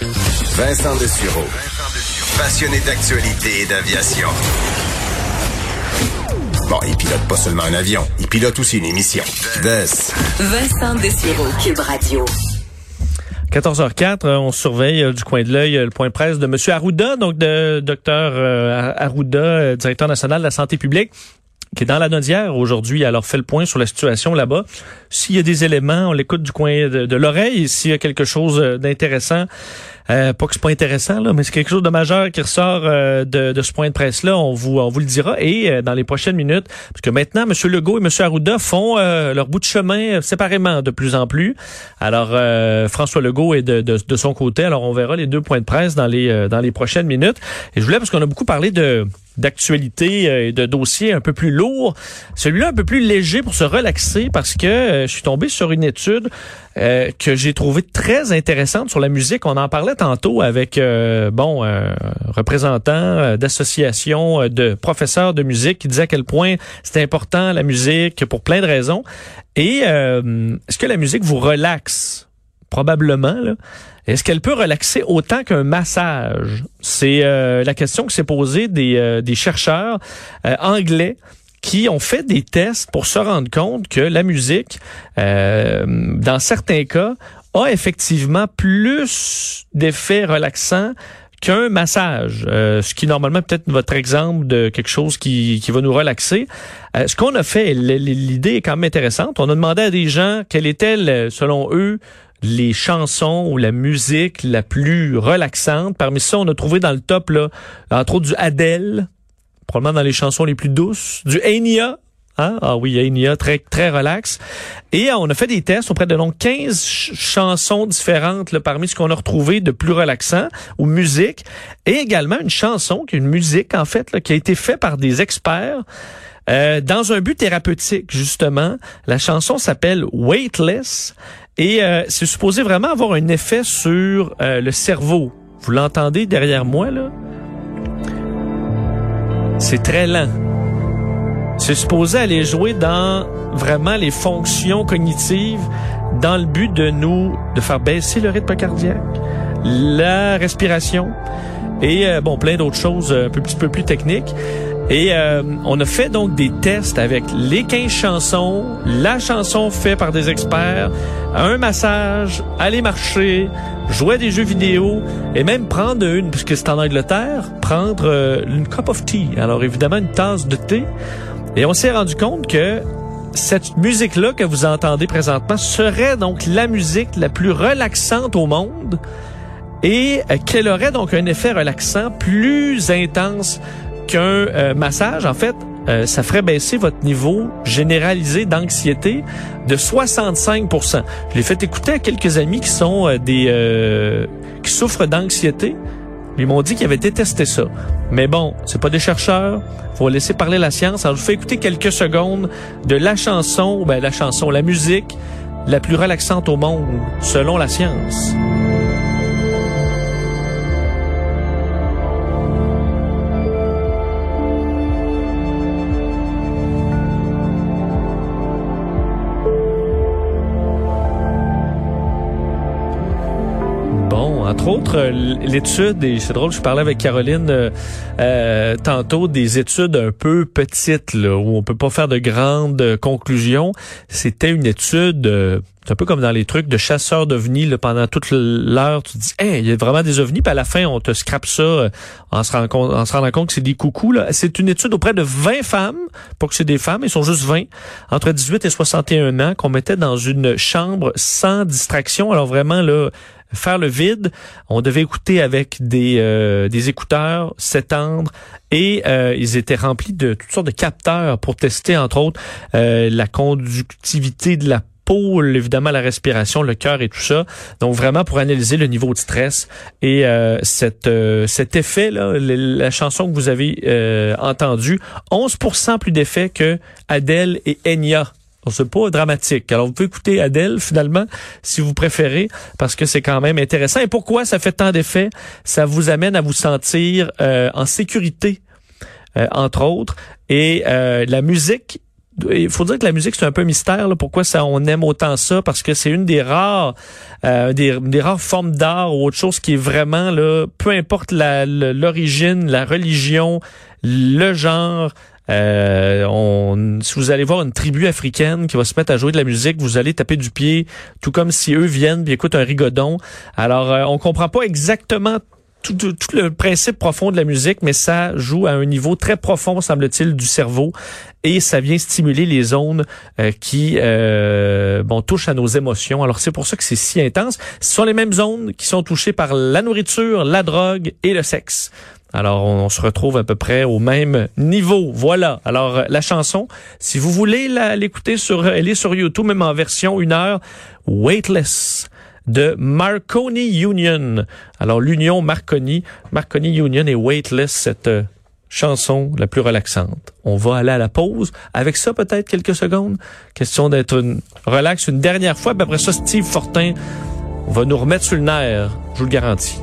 Vincent Dessureau. Passionné d'actualité et d'aviation. Bon, il pilote pas seulement un avion, il pilote aussi une émission. Vincent Dessureau, Cube Radio. 14h04, euh, on surveille euh, du coin de l'œil euh, le point de presse de M. Arruda, donc de Dr Arruda, directeur national de la santé publique qui est dans la Nodière aujourd'hui. Alors, fait le point sur la situation là-bas. S'il y a des éléments, on l'écoute du coin de, l'oreille. S'il y a quelque chose d'intéressant, euh, pas que c'est pas intéressant, là, mais c'est quelque chose de majeur qui ressort euh, de, de, ce point de presse-là. On vous, on vous le dira. Et euh, dans les prochaines minutes, parce que maintenant, M. Legault et M. Arruda font leur bout de chemin séparément de plus en plus. Alors, François Legault est de, de, de, son côté. Alors, on verra les deux points de presse dans les, dans les prochaines minutes. Et je voulais, parce qu'on a beaucoup parlé de d'actualité et de dossiers un peu plus lourds. Celui-là un peu plus léger pour se relaxer parce que je suis tombé sur une étude euh, que j'ai trouvé très intéressante sur la musique. On en parlait tantôt avec euh, bon euh, représentants euh, d'associations de professeurs de musique qui disaient à quel point c'était important la musique pour plein de raisons. Et est-ce que la musique vous relaxe? Probablement Est-ce qu'elle peut relaxer autant qu'un massage? C'est la question que s'est posée des, des chercheurs anglais qui ont fait des tests pour se rendre compte que la musique, euh, dans certains cas, a effectivement plus d'effets relaxants qu'un massage, euh, ce qui normalement peut-être votre exemple de quelque chose qui, qui va nous relaxer. Euh, ce qu'on a fait, l'idée est quand même intéressante. On a demandé à des gens quelle était, selon eux, les chansons ou la musique la plus relaxante. Parmi ça, on a trouvé dans le top, là, entre autres, du Adele, probablement dans les chansons les plus douces, du Enya. Hein? Ah oui, Enya, très, très relax. Et euh, on a fait des tests auprès de donc 15 chansons différentes là, parmi ce qu'on a retrouvé de plus relaxant ou musique. Et également une chanson, qui est une musique en fait, là, qui a été faite par des experts. Euh, dans un but thérapeutique, justement. La chanson s'appelle Weightless et euh, c'est supposé vraiment avoir un effet sur le cerveau. Vous l'entendez derrière moi, là? C'est très lent. C'est supposé aller jouer dans vraiment les fonctions cognitives dans le but de nous, de faire baisser le rythme cardiaque, la respiration et euh, bon plein d'autres choses un petit peu plus techniques. Et euh, on a fait donc des tests avec les 15 chansons, la chanson faite par des experts, un massage, aller marcher, jouer des jeux vidéo et même prendre une, puisque c'est en Angleterre, prendre euh, une cup of tea. Alors évidemment une tasse de thé. Et on s'est rendu compte que cette musique-là que vous entendez présentement serait donc la musique la plus relaxante au monde et euh, qu'elle aurait donc un effet relaxant plus intense qu'un euh, massage, en fait, euh, ça ferait baisser votre niveau généralisé d'anxiété de 65 Je l'ai fait écouter à quelques amis qui sont euh, des qui souffrent d'anxiété. Ils m'ont dit qu'ils avaient détesté ça. Mais bon, c'est pas des chercheurs. Faut laisser parler la science. Alors, je vous fais écouter quelques secondes de la chanson, ben, la chanson, la musique la plus relaxante au monde, selon la science. Entre autres, euh, l'étude, et c'est drôle, je parlais avec Caroline euh, euh, tantôt, des études un peu petites, là, où on peut pas faire de grandes conclusions. C'était une étude... c'est un peu comme dans les trucs de chasseurs d'ovnis, pendant toute l'heure, tu dis, hey, il y a vraiment des ovnis, puis à la fin, on te scrape ça en se, rendant, en se rendant compte que c'est des coucous. C'est une étude auprès de 20 femmes, pour que c'est des femmes, ils sont juste 20, entre 18 et 61 ans, qu'on mettait dans une chambre sans distraction. Alors vraiment, là, faire le vide. On devait écouter avec des, euh, des écouteurs, s'étendre et euh, ils étaient remplis de toutes sortes de capteurs pour tester, entre autres, euh, la conductivité de la peau, évidemment la respiration, le cœur et tout ça. Donc vraiment pour analyser le niveau de stress et euh, cet effet là, la chanson que vous avez entendue, 11% plus d'effet que Adele et Enya c'est pas dramatique. Alors, vous pouvez écouter Adèle, finalement, si vous préférez, parce que c'est quand même intéressant. Et pourquoi ça fait tant d'effets? Ça vous amène à vous sentir euh, en sécurité, euh, entre autres. Et euh, la musique il faut dire que la musique c'est un peu mystère. Là, pourquoi ça on aime autant ça Parce que c'est une des rares, euh, des rares formes d'art ou autre chose qui est vraiment là, peu importe l'origine, la religion, le genre. Euh, on, si vous allez voir une tribu africaine qui va se mettre à jouer de la musique, vous allez taper du pied, tout comme si eux viennent et écoutent un rigodon. Alors, euh, on comprend pas exactement tout, le principe profond de la musique, mais ça joue à un niveau très profond, semble-t-il, du cerveau, et ça vient stimuler les zones euh, qui euh, bon touchent à nos émotions. Alors c'est pour ça que c'est si intense. Ce sont les mêmes zones qui sont touchées par la nourriture, la drogue et le sexe. Alors, on, se retrouve à peu près au même niveau. Voilà. Alors, euh, la chanson, si vous voulez l'écouter sur, elle est sur YouTube, même en version une heure, Weightless de Marconi Union. Alors, l'union Marconi, Marconi Union et Weightless, cette euh, chanson la plus relaxante. On va aller à la pause. Avec ça, peut-être quelques secondes. Question d'être une relax une dernière fois. Puis après ça, Steve Fortin va nous remettre sur le nerf. Je vous le garantis.